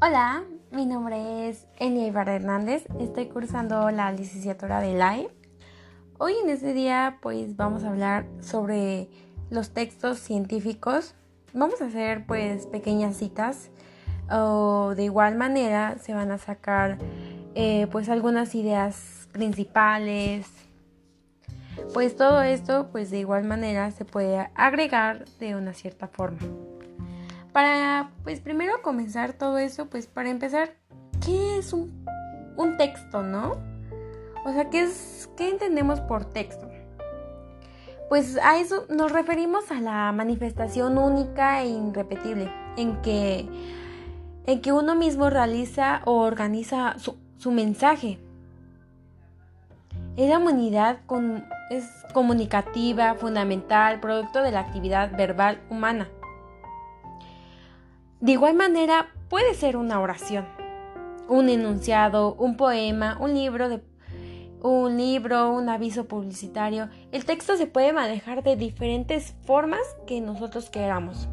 Hola, mi nombre es Enia Ibarra Hernández, estoy cursando la licenciatura de LAE. Hoy en este día pues vamos a hablar sobre los textos científicos. Vamos a hacer pues pequeñas citas o de igual manera se van a sacar eh, pues algunas ideas principales. Pues todo esto pues de igual manera se puede agregar de una cierta forma. Para, pues primero comenzar todo eso, pues para empezar, ¿qué es un, texto, no? O sea, ¿qué, es, ¿qué entendemos por texto? Pues a eso nos referimos a la manifestación única e irrepetible en que, en que uno mismo realiza o organiza su, su mensaje. Es la humanidad con, es comunicativa, fundamental, producto de la actividad verbal humana. De igual manera, puede ser una oración, un enunciado, un poema, un libro de un libro, un aviso publicitario. El texto se puede manejar de diferentes formas que nosotros queramos.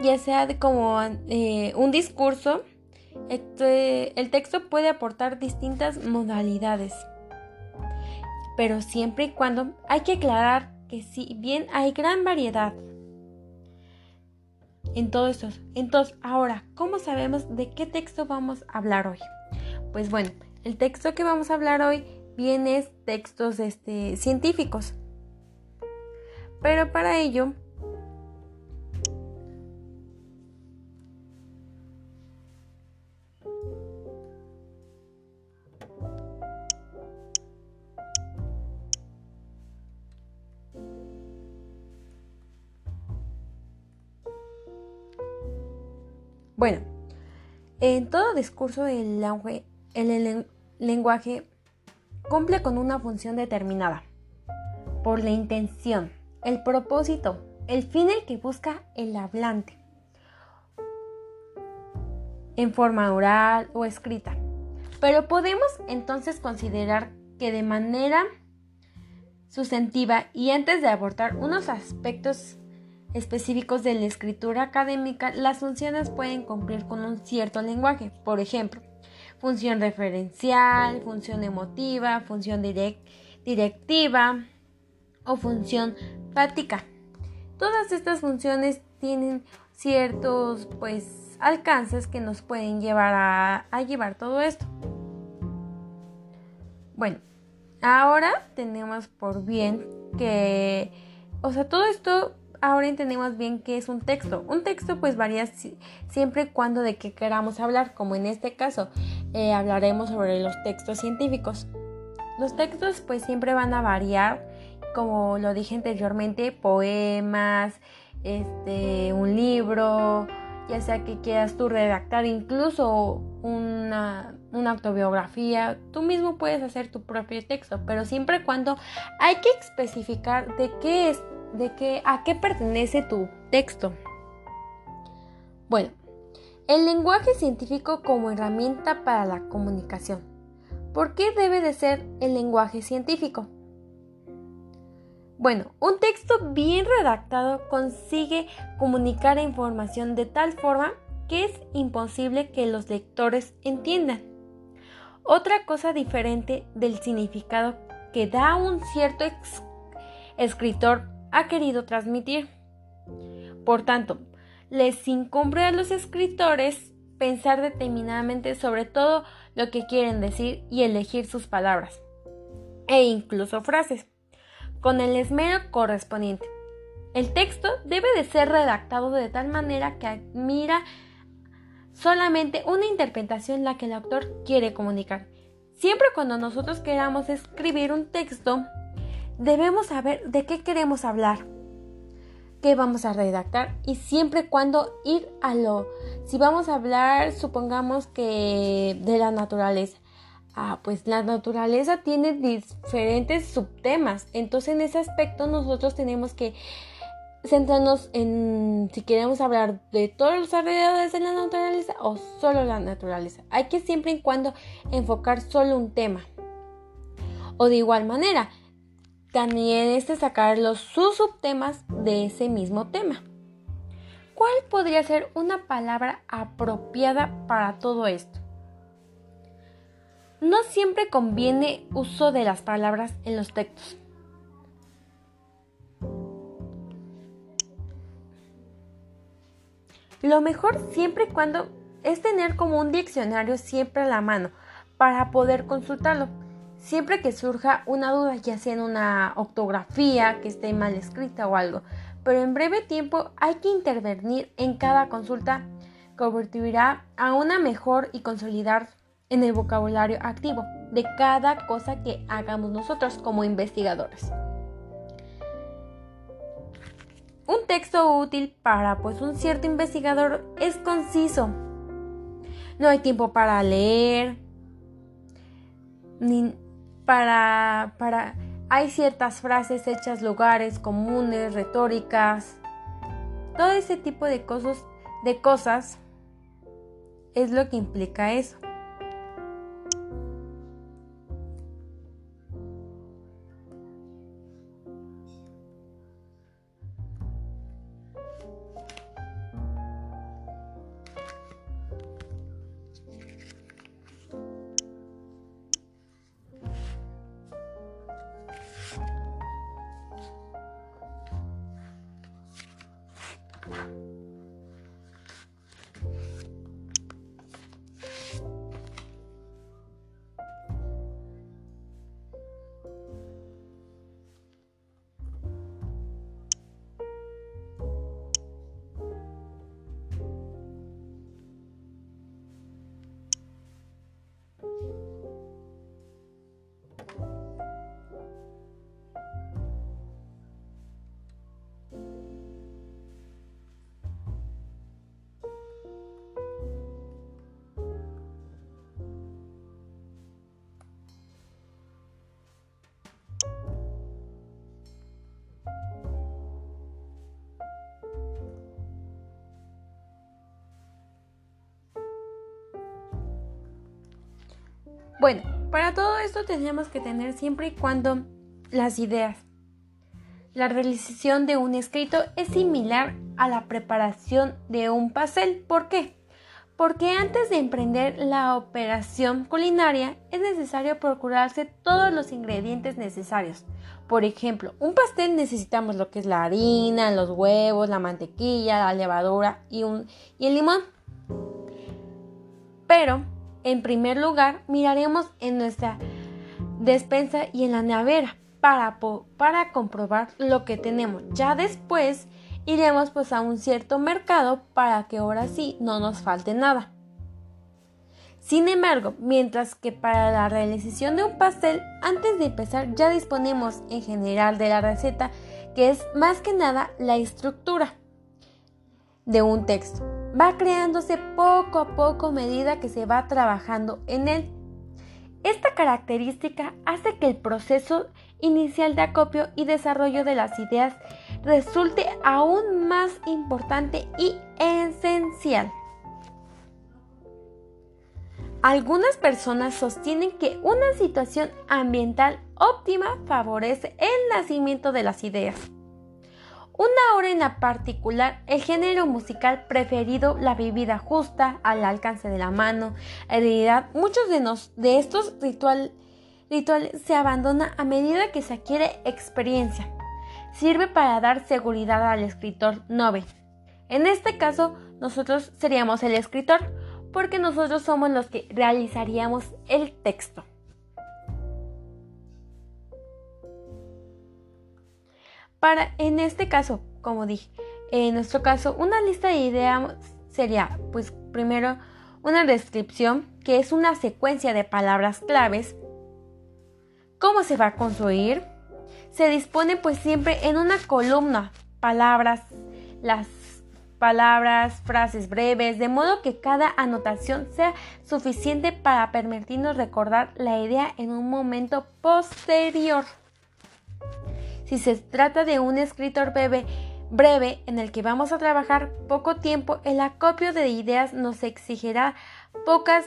Ya sea como eh, un discurso, este, el texto puede aportar distintas modalidades. Pero siempre y cuando hay que aclarar que si bien hay gran variedad en todo esto. Entonces, ahora, ¿cómo sabemos de qué texto vamos a hablar hoy? Pues bueno, el texto que vamos a hablar hoy viene textos este, científicos. Pero para ello Bueno, en todo discurso el, lenguaje cumple con una función determinada por la intención, el propósito, el fin el que busca el hablante, en forma oral o escrita. Pero podemos entonces considerar que de manera sustantiva y antes de abordar unos aspectos específicos de la escritura académica, las funciones pueden cumplir con un cierto lenguaje. Por ejemplo, función referencial, función emotiva, función directiva o función práctica. Todas estas funciones tienen ciertos pues alcances que nos pueden llevar a, a llevar todo esto. Bueno, ahora tenemos por bien que, o sea, todo esto ahora entendemos bien qué es un texto. Un texto pues varía siempre cuando de qué queramos hablar, como en este caso eh, hablaremos sobre los textos científicos. Los textos pues siempre van a variar, como lo dije anteriormente, poemas, este, un libro, ya sea que quieras tú redactar incluso una, una, autobiografía, tú mismo puedes hacer tu propio texto, pero siempre cuando hay que especificar de qué es de qué, a qué pertenece tu texto. Bueno, el lenguaje científico como herramienta para la comunicación. ¿Por qué debe de ser el lenguaje científico? Bueno, un texto bien redactado consigue comunicar información de tal forma que es imposible que los lectores entiendan. Otra cosa diferente del significado que da un cierto escritor ha querido transmitir. Por tanto, les incumbe a los escritores pensar determinadamente sobre todo lo que quieren decir y elegir sus palabras, e incluso frases, con el esmero correspondiente. El texto debe de ser redactado de tal manera que admira solamente una interpretación la que el autor quiere comunicar. Siempre cuando nosotros queramos escribir un texto, debemos saber de qué queremos hablar, qué vamos a redactar y siempre cuando ir a lo, si vamos a hablar, supongamos que de la naturaleza. Ah, pues la naturaleza tiene diferentes subtemas. Entonces en ese aspecto nosotros tenemos que centrarnos en si queremos hablar de todos los alrededores de la naturaleza o solo la naturaleza. Hay que siempre y cuando enfocar solo un tema. O de igual manera, también es sacar los subtemas de ese mismo tema. ¿cuál podría ser una palabra apropiada para todo esto? No siempre conviene uso de las palabras en los textos. Lo mejor siempre y cuando es tener como un diccionario siempre a la mano para poder consultarlo. Siempre que surja una duda, ya sea en una ortografía que esté mal escrita o algo. Pero en breve tiempo hay que intervenir en cada consulta que convertirá a una mejor y consolidar en el vocabulario activo de cada cosa que hagamos nosotros como investigadores. Un texto útil para pues un cierto investigador es conciso. No hay tiempo para leer, ni para, para hay ciertas frases hechas lugares comunes, retóricas, todo ese tipo de cosas, de cosas es lo que implica eso. Bueno, para todo esto tenemos que tener siempre y cuando las ideas. La realización de un escrito es similar a la preparación de un pastel. ¿Por qué? Porque antes de emprender la operación culinaria es necesario procurarse todos los ingredientes necesarios. Por ejemplo, un pastel necesitamos lo que es la harina, los huevos, la mantequilla, la levadura y, un, y el limón. Pero en primer lugar, miraremos en nuestra despensa y en la nevera para, para comprobar lo que tenemos. Ya después iremos pues a un cierto mercado para que ahora sí no nos falte nada. Sin embargo, mientras que para la realización de un pastel, antes de empezar ya disponemos en general de la receta, que es más que nada la estructura de un texto va creándose poco a poco a medida que se va trabajando en él. Esta característica hace que el proceso inicial de acopio y desarrollo de las ideas resulte aún más importante y esencial. Algunas personas sostienen que una situación ambiental óptima favorece el nacimiento de las ideas. Una hora en la particular, el género musical preferido, la bebida justa, al alcance de la mano, en realidad muchos de, de estos rituales se abandonan a medida que se adquiere experiencia. Sirve para dar seguridad al escritor novel. En este caso, nosotros seríamos el escritor, porque nosotros somos los que realizaríamos el texto. Para, en este caso, como dije, en nuestro caso, una lista de ideas sería, pues primero, una descripción, que es una secuencia de palabras claves. ¿Cómo se va a construir? Se dispone pues siempre en una columna, palabras, las palabras, frases breves, de modo que cada anotación sea suficiente para permitirnos recordar la idea en un momento posterior. Si se trata de un escritor breve, breve en el que vamos a trabajar poco tiempo, el acopio de ideas nos exigirá pocas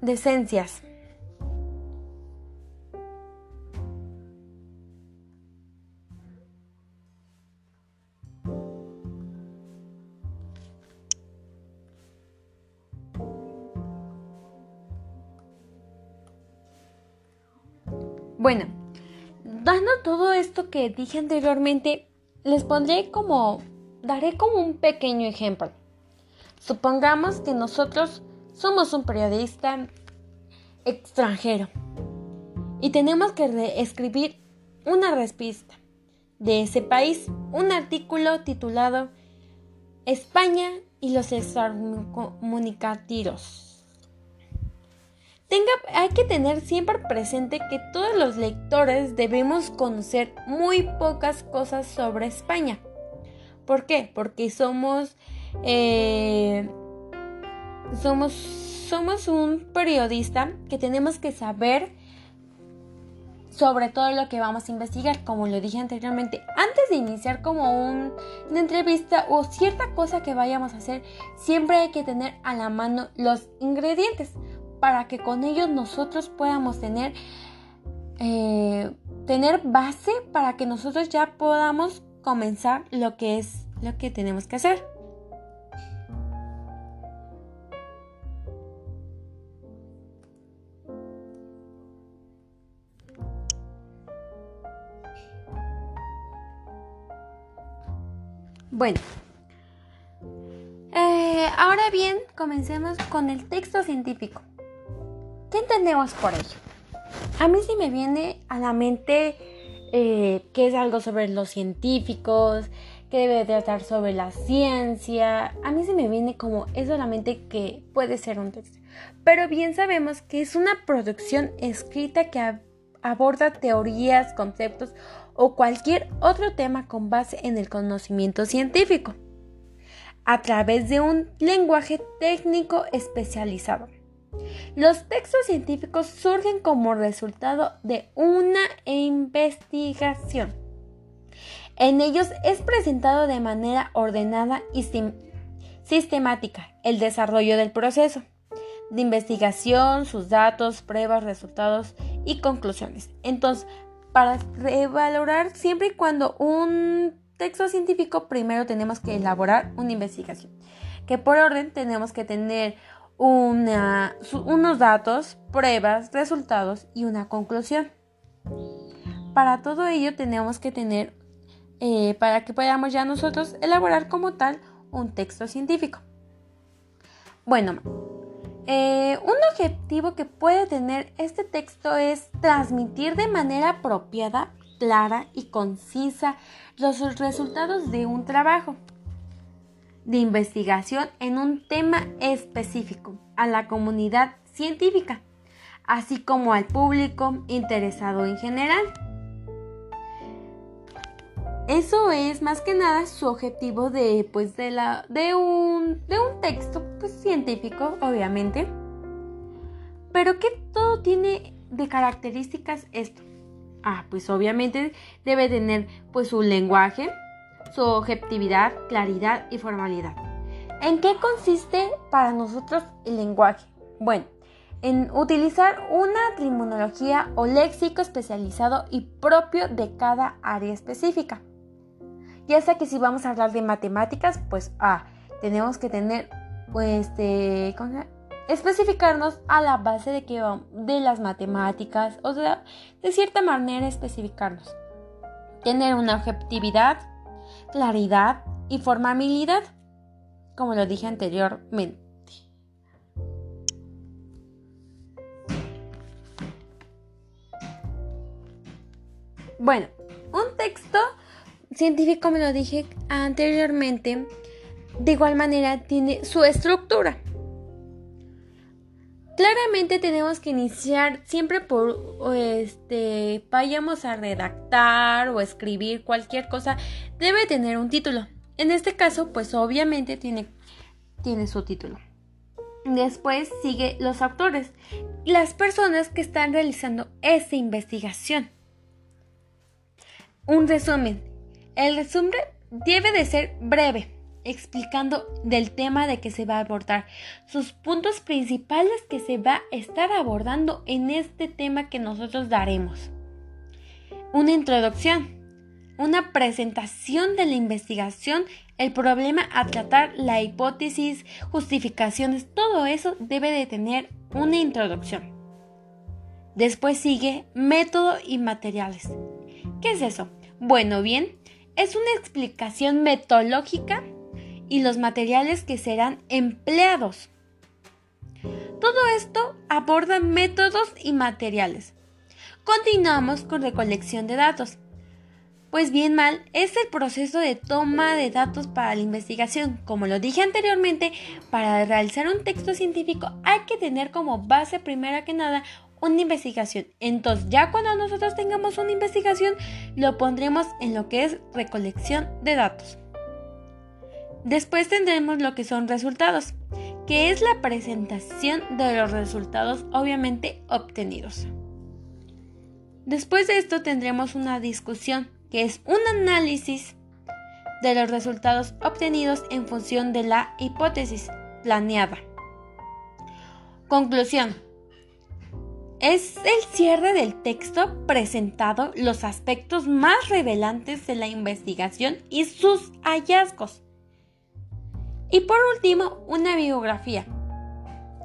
decencias. Bueno, dando todo esto que dije anteriormente, les pondré como, daré como un pequeño ejemplo. Supongamos que nosotros somos un periodista extranjero y tenemos que escribir una respuesta de ese país, un artículo titulado España y los extracomunicativos. Tenga, hay que tener siempre presente que todos los lectores debemos conocer muy pocas cosas sobre España. ¿Por qué? Porque somos eh, somos, somos un periodista que tenemos que saber sobre todo lo que vamos a investigar, como lo dije anteriormente, antes de iniciar como una entrevista o cierta cosa que vayamos a hacer, siempre hay que tener a la mano los ingredientes para que con ellos nosotros podamos tener, eh, tener base para que nosotros ya podamos comenzar lo que es lo que tenemos que hacer. Bueno, eh, ahora bien, comencemos con el texto científico. ¿Qué entendemos por ello? A mí sí me viene a la mente eh, que es algo sobre los científicos, que debe tratar sobre la ciencia. A mí se me viene como es solamente que puede ser un texto. Pero bien sabemos que es una producción escrita que aborda teorías, conceptos o cualquier otro tema con base en el conocimiento científico, a través de un lenguaje técnico especializado. Los textos científicos surgen como resultado de una investigación. En ellos es presentado de manera ordenada y sistemática el desarrollo del proceso de investigación, sus datos, pruebas, resultados y conclusiones. Entonces, para revalorar siempre y cuando un texto científico primero tenemos que elaborar una investigación. Que por orden tenemos que tener unos datos, pruebas, resultados y una conclusión. Para todo ello tenemos que tener, eh, para que podamos ya nosotros elaborar como tal un texto científico. Bueno, eh, un objetivo que puede tener este texto es transmitir de manera apropiada, clara y concisa los resultados de un trabajo de investigación en un tema específico a la comunidad científica, así como al público interesado en general. Eso es más que nada su objetivo de, pues, de, la, de, un, de un texto pues, científico, obviamente. Pero ¿qué todo tiene de características esto? Ah, pues obviamente debe tener pues su lenguaje, su objetividad, claridad y formalidad. ¿En qué consiste para nosotros el lenguaje? Bueno, en utilizar una terminología o léxico especializado y propio de cada área específica. Ya sea que si vamos a hablar de matemáticas, pues ah, tenemos que tener, pues, este, especificarnos a la base de, que, de las matemáticas, o sea, de cierta manera especificarnos. Tener una objetividad, claridad y formabilidad, como lo dije anteriormente. Bueno, un texto científico, me lo dije anteriormente, de igual manera tiene su estructura. Claramente tenemos que iniciar siempre por este vayamos a redactar o escribir cualquier cosa, debe tener un título. En este caso, pues obviamente tiene, tiene su título. Después sigue los autores, las personas que están realizando esa investigación. Un resumen. El resumen debe de ser breve, explicando del tema de que se va a abordar, sus puntos principales que se va a estar abordando en este tema que nosotros daremos. Una introducción, una presentación de la investigación, el problema a tratar, la hipótesis, justificaciones, todo eso debe de tener una introducción. Después sigue método y materiales. ¿Qué es eso? Bueno, bien, es una explicación metodológica y los materiales que serán empleados. Todo esto aborda métodos y materiales. Continuamos con recolección de datos. Pues bien mal, es el proceso de toma de datos para la investigación. Como lo dije anteriormente, para realizar un texto científico hay que tener como base primera que nada una investigación. Entonces, ya cuando nosotros tengamos una investigación, lo pondremos en lo que es recolección de datos. Después tendremos lo que son resultados, que es la presentación de los resultados obviamente obtenidos. Después de esto tendremos una discusión que es un análisis de los resultados obtenidos en función de la hipótesis planeada. Conclusión. Es el cierre del texto presentado los aspectos más revelantes de la investigación y sus hallazgos. Y por último, una biografía.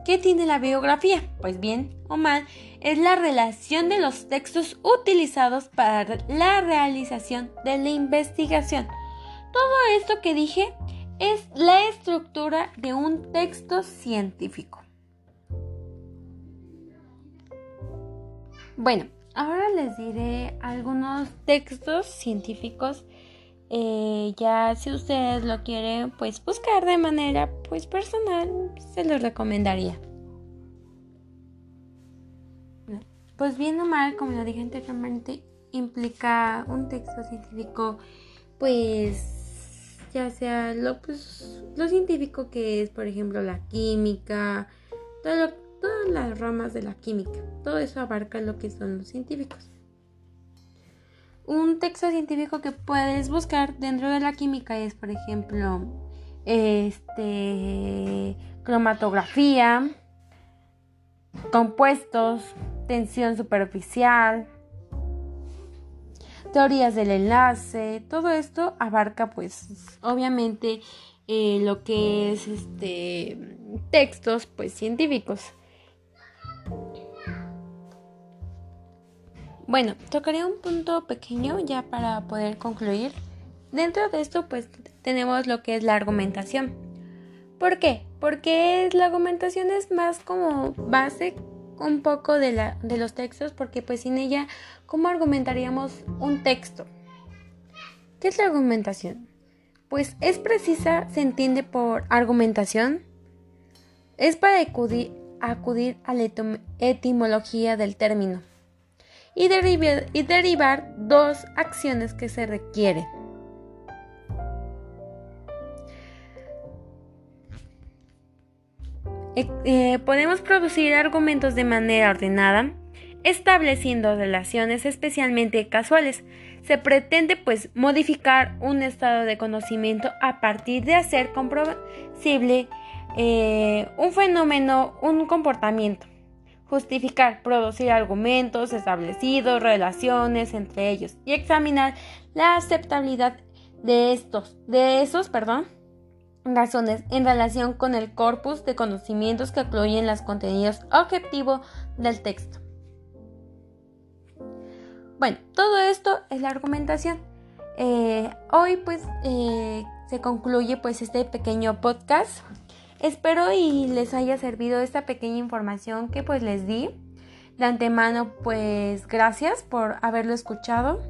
¿Qué tiene la biografía? Pues bien o mal, es la relación de los textos utilizados para la realización de la investigación. Todo esto que dije es la estructura de un texto científico. Bueno, ahora les diré algunos textos científicos. Eh, ya si ustedes lo quieren pues buscar de manera pues personal, se los recomendaría. Pues bien o mal, como lo dije anteriormente, implica un texto científico, pues ya sea lo, pues, lo científico que es, por ejemplo, la química, todas las ramas de la química, todo eso abarca lo que son los científicos. Un texto científico que puedes buscar dentro de la química es, por ejemplo, este cromatografía, compuestos, tensión superficial, teorías del enlace, todo esto abarca pues obviamente eh, lo que es este textos pues científicos. Bueno, tocaré un punto pequeño ya para poder concluir. Dentro de esto pues tenemos lo que es la argumentación. ¿Por qué? Porque la argumentación es más como base un poco de, la, de los textos porque pues sin ella, ¿cómo argumentaríamos un texto? ¿Qué es la argumentación? Pues es precisa, se entiende por argumentación. Es para acudir, acudir a la etimología del término y, derivar dos acciones que se requieren. Eh, eh, podemos producir argumentos de manera ordenada, estableciendo relaciones especialmente casuales. Se pretende pues modificar un estado de conocimiento a partir de hacer comprensible eh, un fenómeno, un comportamiento. Justificar, producir argumentos establecidos, relaciones entre ellos y examinar la aceptabilidad de estos, de esos, perdón, razones en relación con el corpus de conocimientos que incluyen los contenidos objetivos del texto. Bueno, todo esto es la argumentación. Eh, hoy pues eh, se concluye pues este pequeño podcast. Espero y les haya servido esta pequeña información que pues les di. De antemano pues gracias por haberlo escuchado.